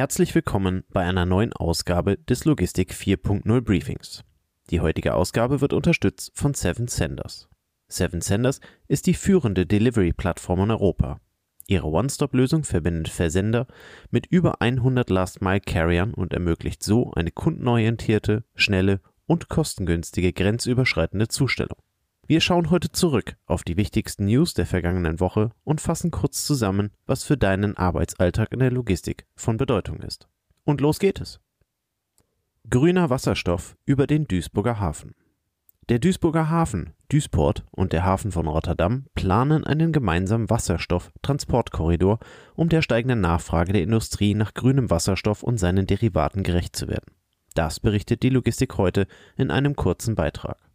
Herzlich willkommen bei einer neuen Ausgabe des Logistik 4.0 Briefings. Die heutige Ausgabe wird unterstützt von Seven Senders. Seven Senders ist die führende Delivery-Plattform in Europa. Ihre One-Stop-Lösung verbindet Versender mit über 100 Last-Mile-Carriern und ermöglicht so eine kundenorientierte, schnelle und kostengünstige grenzüberschreitende Zustellung. Wir schauen heute zurück auf die wichtigsten News der vergangenen Woche und fassen kurz zusammen, was für deinen Arbeitsalltag in der Logistik von Bedeutung ist. Und los geht es. Grüner Wasserstoff über den Duisburger Hafen. Der Duisburger Hafen, Duisport und der Hafen von Rotterdam planen einen gemeinsamen Wasserstoff-Transportkorridor, um der steigenden Nachfrage der Industrie nach grünem Wasserstoff und seinen Derivaten gerecht zu werden. Das berichtet die Logistik heute in einem kurzen Beitrag.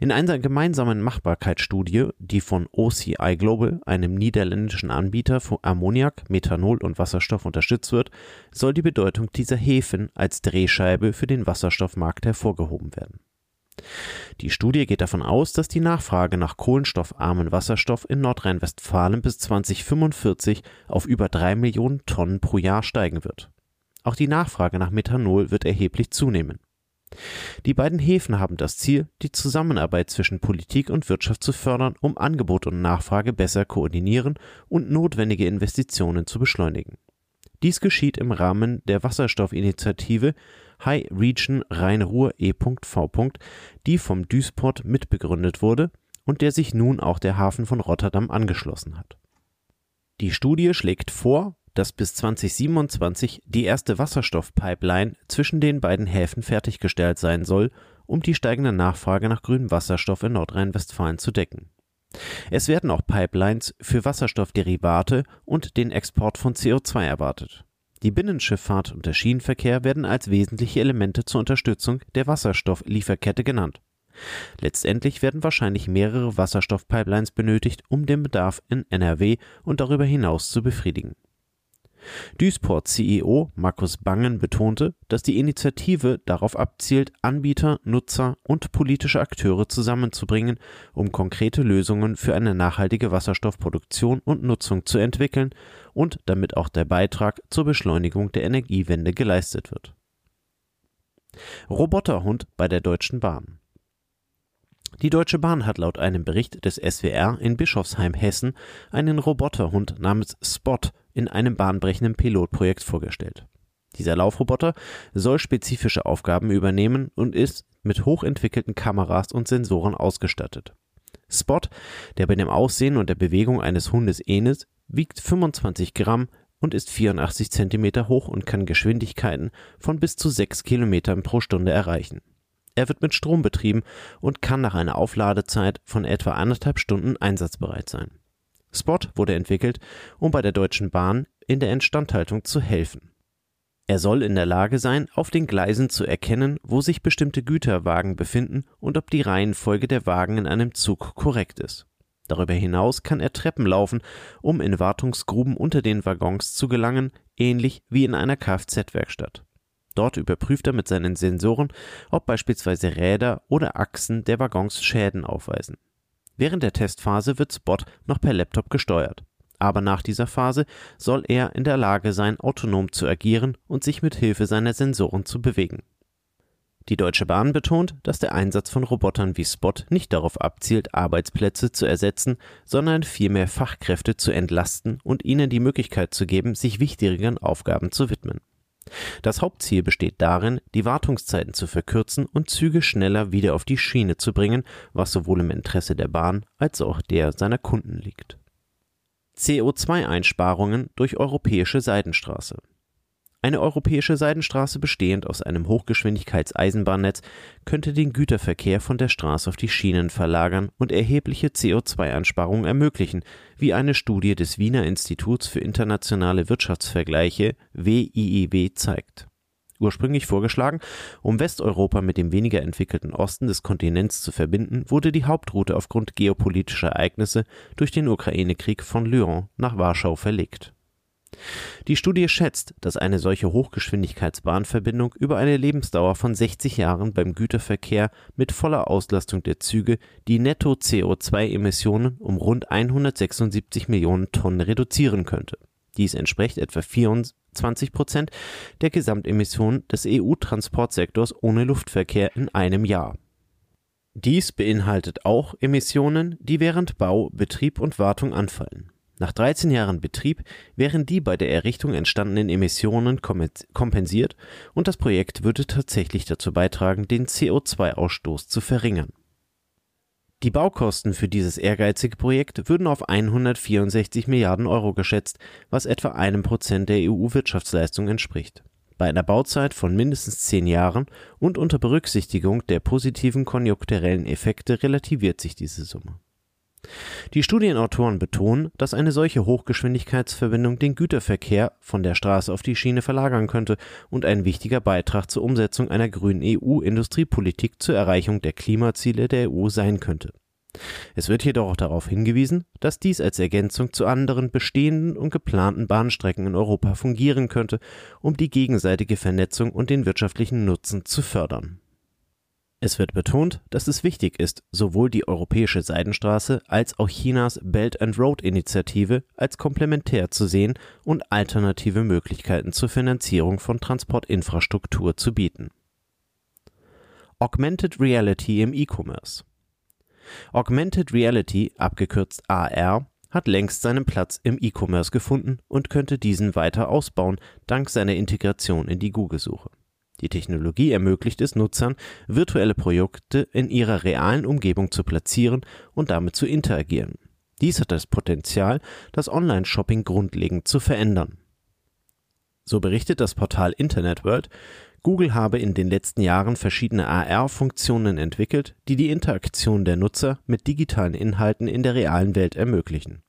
In einer gemeinsamen Machbarkeitsstudie, die von OCI Global, einem niederländischen Anbieter für Ammoniak, Methanol und Wasserstoff unterstützt wird, soll die Bedeutung dieser Häfen als Drehscheibe für den Wasserstoffmarkt hervorgehoben werden. Die Studie geht davon aus, dass die Nachfrage nach kohlenstoffarmen Wasserstoff in Nordrhein-Westfalen bis 2045 auf über drei Millionen Tonnen pro Jahr steigen wird. Auch die Nachfrage nach Methanol wird erheblich zunehmen. Die beiden Häfen haben das Ziel, die Zusammenarbeit zwischen Politik und Wirtschaft zu fördern, um Angebot und Nachfrage besser koordinieren und notwendige Investitionen zu beschleunigen. Dies geschieht im Rahmen der Wasserstoffinitiative High Region Rhein-Ruhr E.V., die vom Duisport mitbegründet wurde und der sich nun auch der Hafen von Rotterdam angeschlossen hat. Die Studie schlägt vor, dass bis 2027 die erste Wasserstoffpipeline zwischen den beiden Häfen fertiggestellt sein soll, um die steigende Nachfrage nach grünem Wasserstoff in Nordrhein-Westfalen zu decken. Es werden auch Pipelines für Wasserstoffderivate und den Export von CO2 erwartet. Die Binnenschifffahrt und der Schienenverkehr werden als wesentliche Elemente zur Unterstützung der Wasserstofflieferkette genannt. Letztendlich werden wahrscheinlich mehrere Wasserstoffpipelines benötigt, um den Bedarf in NRW und darüber hinaus zu befriedigen. Duisport CEO Markus Bangen betonte, dass die Initiative darauf abzielt, Anbieter, Nutzer und politische Akteure zusammenzubringen, um konkrete Lösungen für eine nachhaltige Wasserstoffproduktion und Nutzung zu entwickeln und damit auch der Beitrag zur Beschleunigung der Energiewende geleistet wird. Roboterhund bei der Deutschen Bahn die Deutsche Bahn hat laut einem Bericht des SWR in Bischofsheim Hessen einen Roboterhund namens Spot in einem bahnbrechenden Pilotprojekt vorgestellt. Dieser Laufroboter soll spezifische Aufgaben übernehmen und ist mit hochentwickelten Kameras und Sensoren ausgestattet. Spot, der bei dem Aussehen und der Bewegung eines Hundes ähnelt, wiegt 25 Gramm und ist 84 Zentimeter hoch und kann Geschwindigkeiten von bis zu 6 Kilometern pro Stunde erreichen. Er wird mit Strom betrieben und kann nach einer Aufladezeit von etwa anderthalb Stunden einsatzbereit sein. Spot wurde entwickelt, um bei der Deutschen Bahn in der Instandhaltung zu helfen. Er soll in der Lage sein, auf den Gleisen zu erkennen, wo sich bestimmte Güterwagen befinden und ob die Reihenfolge der Wagen in einem Zug korrekt ist. Darüber hinaus kann er Treppen laufen, um in Wartungsgruben unter den Waggons zu gelangen, ähnlich wie in einer Kfz-Werkstatt. Dort überprüft er mit seinen Sensoren, ob beispielsweise Räder oder Achsen der Waggons Schäden aufweisen. Während der Testphase wird Spot noch per Laptop gesteuert. Aber nach dieser Phase soll er in der Lage sein, autonom zu agieren und sich mit Hilfe seiner Sensoren zu bewegen. Die Deutsche Bahn betont, dass der Einsatz von Robotern wie Spot nicht darauf abzielt, Arbeitsplätze zu ersetzen, sondern vielmehr Fachkräfte zu entlasten und ihnen die Möglichkeit zu geben, sich wichtigeren Aufgaben zu widmen. Das Hauptziel besteht darin, die Wartungszeiten zu verkürzen und Züge schneller wieder auf die Schiene zu bringen, was sowohl im Interesse der Bahn als auch der seiner Kunden liegt. CO2-Einsparungen durch europäische Seidenstraße eine europäische Seidenstraße bestehend aus einem Hochgeschwindigkeitseisenbahnnetz könnte den Güterverkehr von der Straße auf die Schienen verlagern und erhebliche CO2-Einsparungen ermöglichen, wie eine Studie des Wiener Instituts für internationale Wirtschaftsvergleiche WIIW zeigt. Ursprünglich vorgeschlagen, um Westeuropa mit dem weniger entwickelten Osten des Kontinents zu verbinden, wurde die Hauptroute aufgrund geopolitischer Ereignisse durch den Ukraine-Krieg von Lyon nach Warschau verlegt die Studie schätzt, dass eine solche Hochgeschwindigkeitsbahnverbindung über eine Lebensdauer von 60 Jahren beim Güterverkehr mit voller Auslastung der Züge die Netto-CO2-Emissionen um rund 176 Millionen Tonnen reduzieren könnte. Dies entspricht etwa 24 Prozent der Gesamtemissionen des EU-Transportsektors ohne Luftverkehr in einem Jahr. Dies beinhaltet auch Emissionen, die während Bau, Betrieb und Wartung anfallen. Nach 13 Jahren Betrieb wären die bei der Errichtung entstandenen Emissionen kompensiert und das Projekt würde tatsächlich dazu beitragen, den CO2-Ausstoß zu verringern. Die Baukosten für dieses ehrgeizige Projekt würden auf 164 Milliarden Euro geschätzt, was etwa einem Prozent der EU-Wirtschaftsleistung entspricht. Bei einer Bauzeit von mindestens zehn Jahren und unter Berücksichtigung der positiven konjunkturellen Effekte relativiert sich diese Summe. Die Studienautoren betonen, dass eine solche Hochgeschwindigkeitsverbindung den Güterverkehr von der Straße auf die Schiene verlagern könnte und ein wichtiger Beitrag zur Umsetzung einer grünen EU-Industriepolitik zur Erreichung der Klimaziele der EU sein könnte. Es wird jedoch auch darauf hingewiesen, dass dies als Ergänzung zu anderen bestehenden und geplanten Bahnstrecken in Europa fungieren könnte, um die gegenseitige Vernetzung und den wirtschaftlichen Nutzen zu fördern es wird betont, dass es wichtig ist, sowohl die Europäische Seidenstraße als auch Chinas Belt and Road Initiative als komplementär zu sehen und alternative Möglichkeiten zur Finanzierung von Transportinfrastruktur zu bieten. Augmented Reality im E-Commerce Augmented Reality, abgekürzt AR, hat längst seinen Platz im E-Commerce gefunden und könnte diesen weiter ausbauen, dank seiner Integration in die Google-Suche. Die Technologie ermöglicht es Nutzern, virtuelle Produkte in ihrer realen Umgebung zu platzieren und damit zu interagieren. Dies hat das Potenzial, das Online-Shopping grundlegend zu verändern. So berichtet das Portal Internet World, Google habe in den letzten Jahren verschiedene AR-Funktionen entwickelt, die die Interaktion der Nutzer mit digitalen Inhalten in der realen Welt ermöglichen.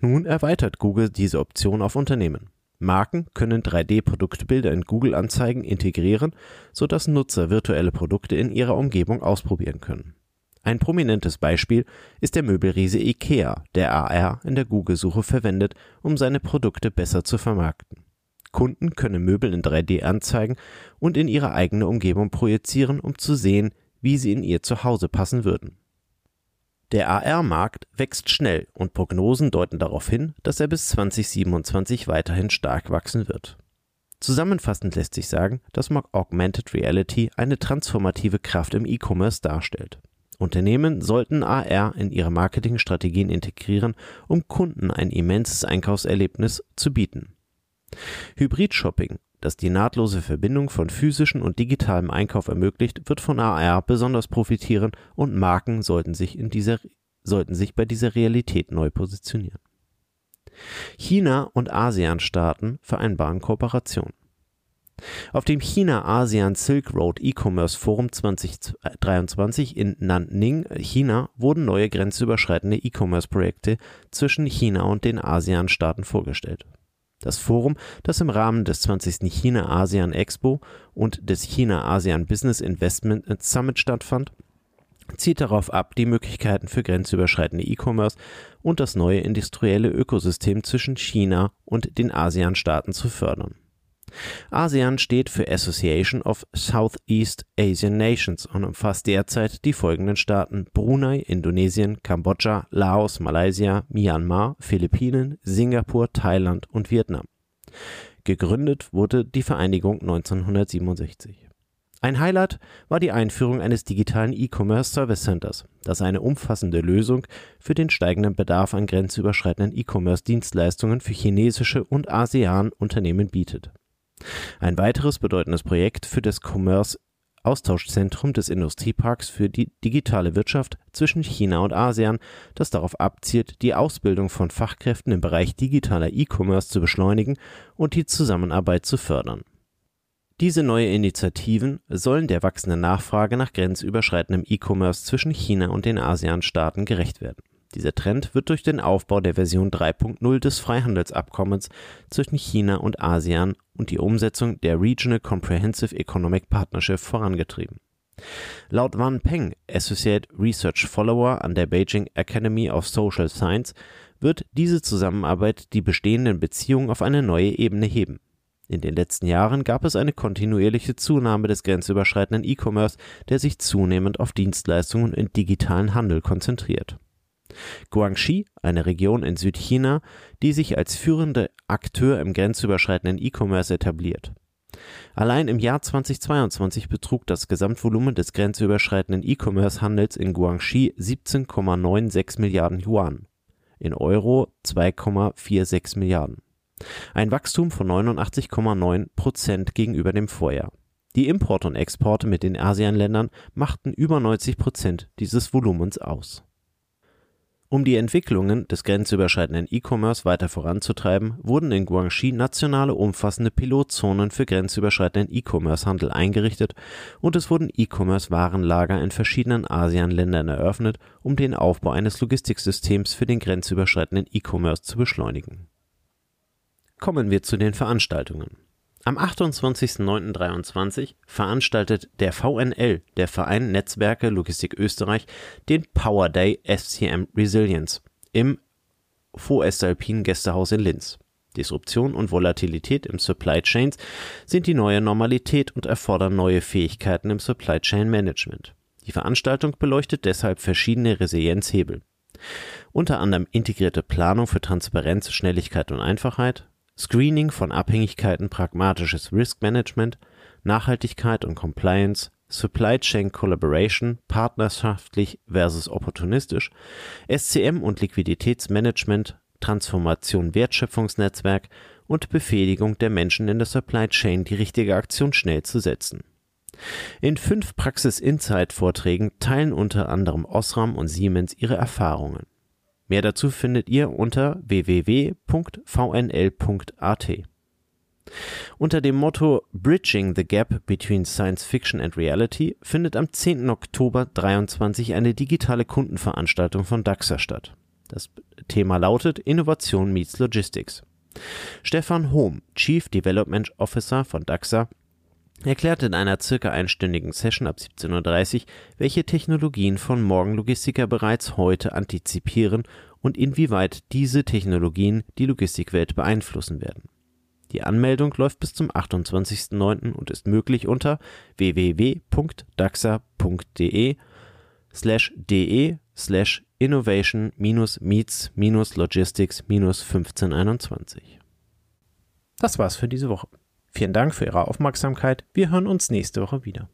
Nun erweitert Google diese Option auf Unternehmen. Marken können 3D-Produktbilder in Google-Anzeigen integrieren, sodass Nutzer virtuelle Produkte in ihrer Umgebung ausprobieren können. Ein prominentes Beispiel ist der Möbelriese IKEA, der AR in der Google-Suche verwendet, um seine Produkte besser zu vermarkten. Kunden können Möbel in 3D anzeigen und in ihre eigene Umgebung projizieren, um zu sehen, wie sie in ihr Zuhause passen würden der AR-Markt wächst schnell und Prognosen deuten darauf hin, dass er bis 2027 weiterhin stark wachsen wird. Zusammenfassend lässt sich sagen, dass Augmented Reality eine transformative Kraft im E-Commerce darstellt. Unternehmen sollten AR in ihre Marketingstrategien integrieren, um Kunden ein immenses Einkaufserlebnis zu bieten. Hybrid-Shopping das die nahtlose Verbindung von physischem und digitalem Einkauf ermöglicht, wird von AR besonders profitieren und Marken sollten sich, in dieser, sollten sich bei dieser Realität neu positionieren. China und ASEAN-Staaten vereinbaren Kooperation. Auf dem China-ASEAN Silk Road E-Commerce Forum 2023 in Nanning, China, wurden neue grenzüberschreitende E-Commerce-Projekte zwischen China und den ASEAN-Staaten vorgestellt. Das Forum, das im Rahmen des 20. China-ASEAN Expo und des China-ASEAN Business Investment Summit stattfand, zielt darauf ab, die Möglichkeiten für grenzüberschreitende E-Commerce und das neue industrielle Ökosystem zwischen China und den ASEAN-Staaten zu fördern ASEAN steht für Association of Southeast Asian Nations und umfasst derzeit die folgenden Staaten Brunei, Indonesien, Kambodscha, Laos, Malaysia, Myanmar, Philippinen, Singapur, Thailand und Vietnam. Gegründet wurde die Vereinigung 1967. Ein Highlight war die Einführung eines digitalen E-Commerce Service Centers, das eine umfassende Lösung für den steigenden Bedarf an grenzüberschreitenden E-Commerce Dienstleistungen für chinesische und ASEAN-Unternehmen bietet ein weiteres bedeutendes Projekt für das Commerce Austauschzentrum des Industrieparks für die digitale Wirtschaft zwischen China und ASEAN, das darauf abzielt, die Ausbildung von Fachkräften im Bereich digitaler E-Commerce zu beschleunigen und die Zusammenarbeit zu fördern. Diese neue Initiativen sollen der wachsenden Nachfrage nach grenzüberschreitendem E-Commerce zwischen China und den ASEAN-Staaten gerecht werden dieser Trend wird durch den Aufbau der Version 3.0 des Freihandelsabkommens zwischen China und ASEAN und die Umsetzung der Regional Comprehensive Economic Partnership vorangetrieben. Laut Wan Peng, Associate Research Follower an der Beijing Academy of Social Science, wird diese Zusammenarbeit die bestehenden Beziehungen auf eine neue Ebene heben. In den letzten Jahren gab es eine kontinuierliche Zunahme des grenzüberschreitenden E-Commerce, der sich zunehmend auf Dienstleistungen und digitalen Handel konzentriert. Guangxi, eine Region in Südchina, die sich als führender Akteur im grenzüberschreitenden E-Commerce etabliert. Allein im Jahr 2022 betrug das Gesamtvolumen des grenzüberschreitenden E-Commerce-Handels in Guangxi 17,96 Milliarden Yuan, in Euro 2,46 Milliarden. Ein Wachstum von 89,9 Prozent gegenüber dem Vorjahr. Die Importe und Exporte mit den ASEAN-Ländern machten über 90 Prozent dieses Volumens aus. Um die Entwicklungen des grenzüberschreitenden E-Commerce weiter voranzutreiben, wurden in Guangxi nationale umfassende Pilotzonen für grenzüberschreitenden E-Commerce-Handel eingerichtet und es wurden E-Commerce-Warenlager in verschiedenen ASEAN-Ländern eröffnet, um den Aufbau eines Logistiksystems für den grenzüberschreitenden E-Commerce zu beschleunigen. Kommen wir zu den Veranstaltungen am 28.09.23 veranstaltet der VNL, der Verein Netzwerke Logistik Österreich, den Power Day SCM Resilience im Voestalpin Gästehaus in Linz. Disruption und Volatilität im Supply Chains sind die neue Normalität und erfordern neue Fähigkeiten im Supply Chain Management. Die Veranstaltung beleuchtet deshalb verschiedene Resilienzhebel. Unter anderem integrierte Planung für Transparenz, Schnelligkeit und Einfachheit, Screening von Abhängigkeiten, pragmatisches Risk Management, Nachhaltigkeit und Compliance, Supply Chain Collaboration, partnerschaftlich versus opportunistisch, SCM und Liquiditätsmanagement, Transformation Wertschöpfungsnetzwerk und Befähigung der Menschen in der Supply Chain, die richtige Aktion schnell zu setzen. In fünf Praxis-Insight-Vorträgen teilen unter anderem Osram und Siemens ihre Erfahrungen. Mehr dazu findet ihr unter www.vnl.at. Unter dem Motto Bridging the Gap Between Science Fiction and Reality findet am 10. Oktober 23 eine digitale Kundenveranstaltung von DAXA statt. Das Thema lautet Innovation meets Logistics. Stefan Hohm, Chief Development Officer von DAXA, erklärte in einer circa einstündigen Session ab 17.30 Uhr, welche Technologien von Morgenlogistiker bereits heute antizipieren und inwieweit diese Technologien die Logistikwelt beeinflussen werden. Die Anmeldung läuft bis zum 28.09. und ist möglich unter www.daxa.de slash de slash innovation meets logistics 1521. Das war's für diese Woche. Vielen Dank für Ihre Aufmerksamkeit. Wir hören uns nächste Woche wieder.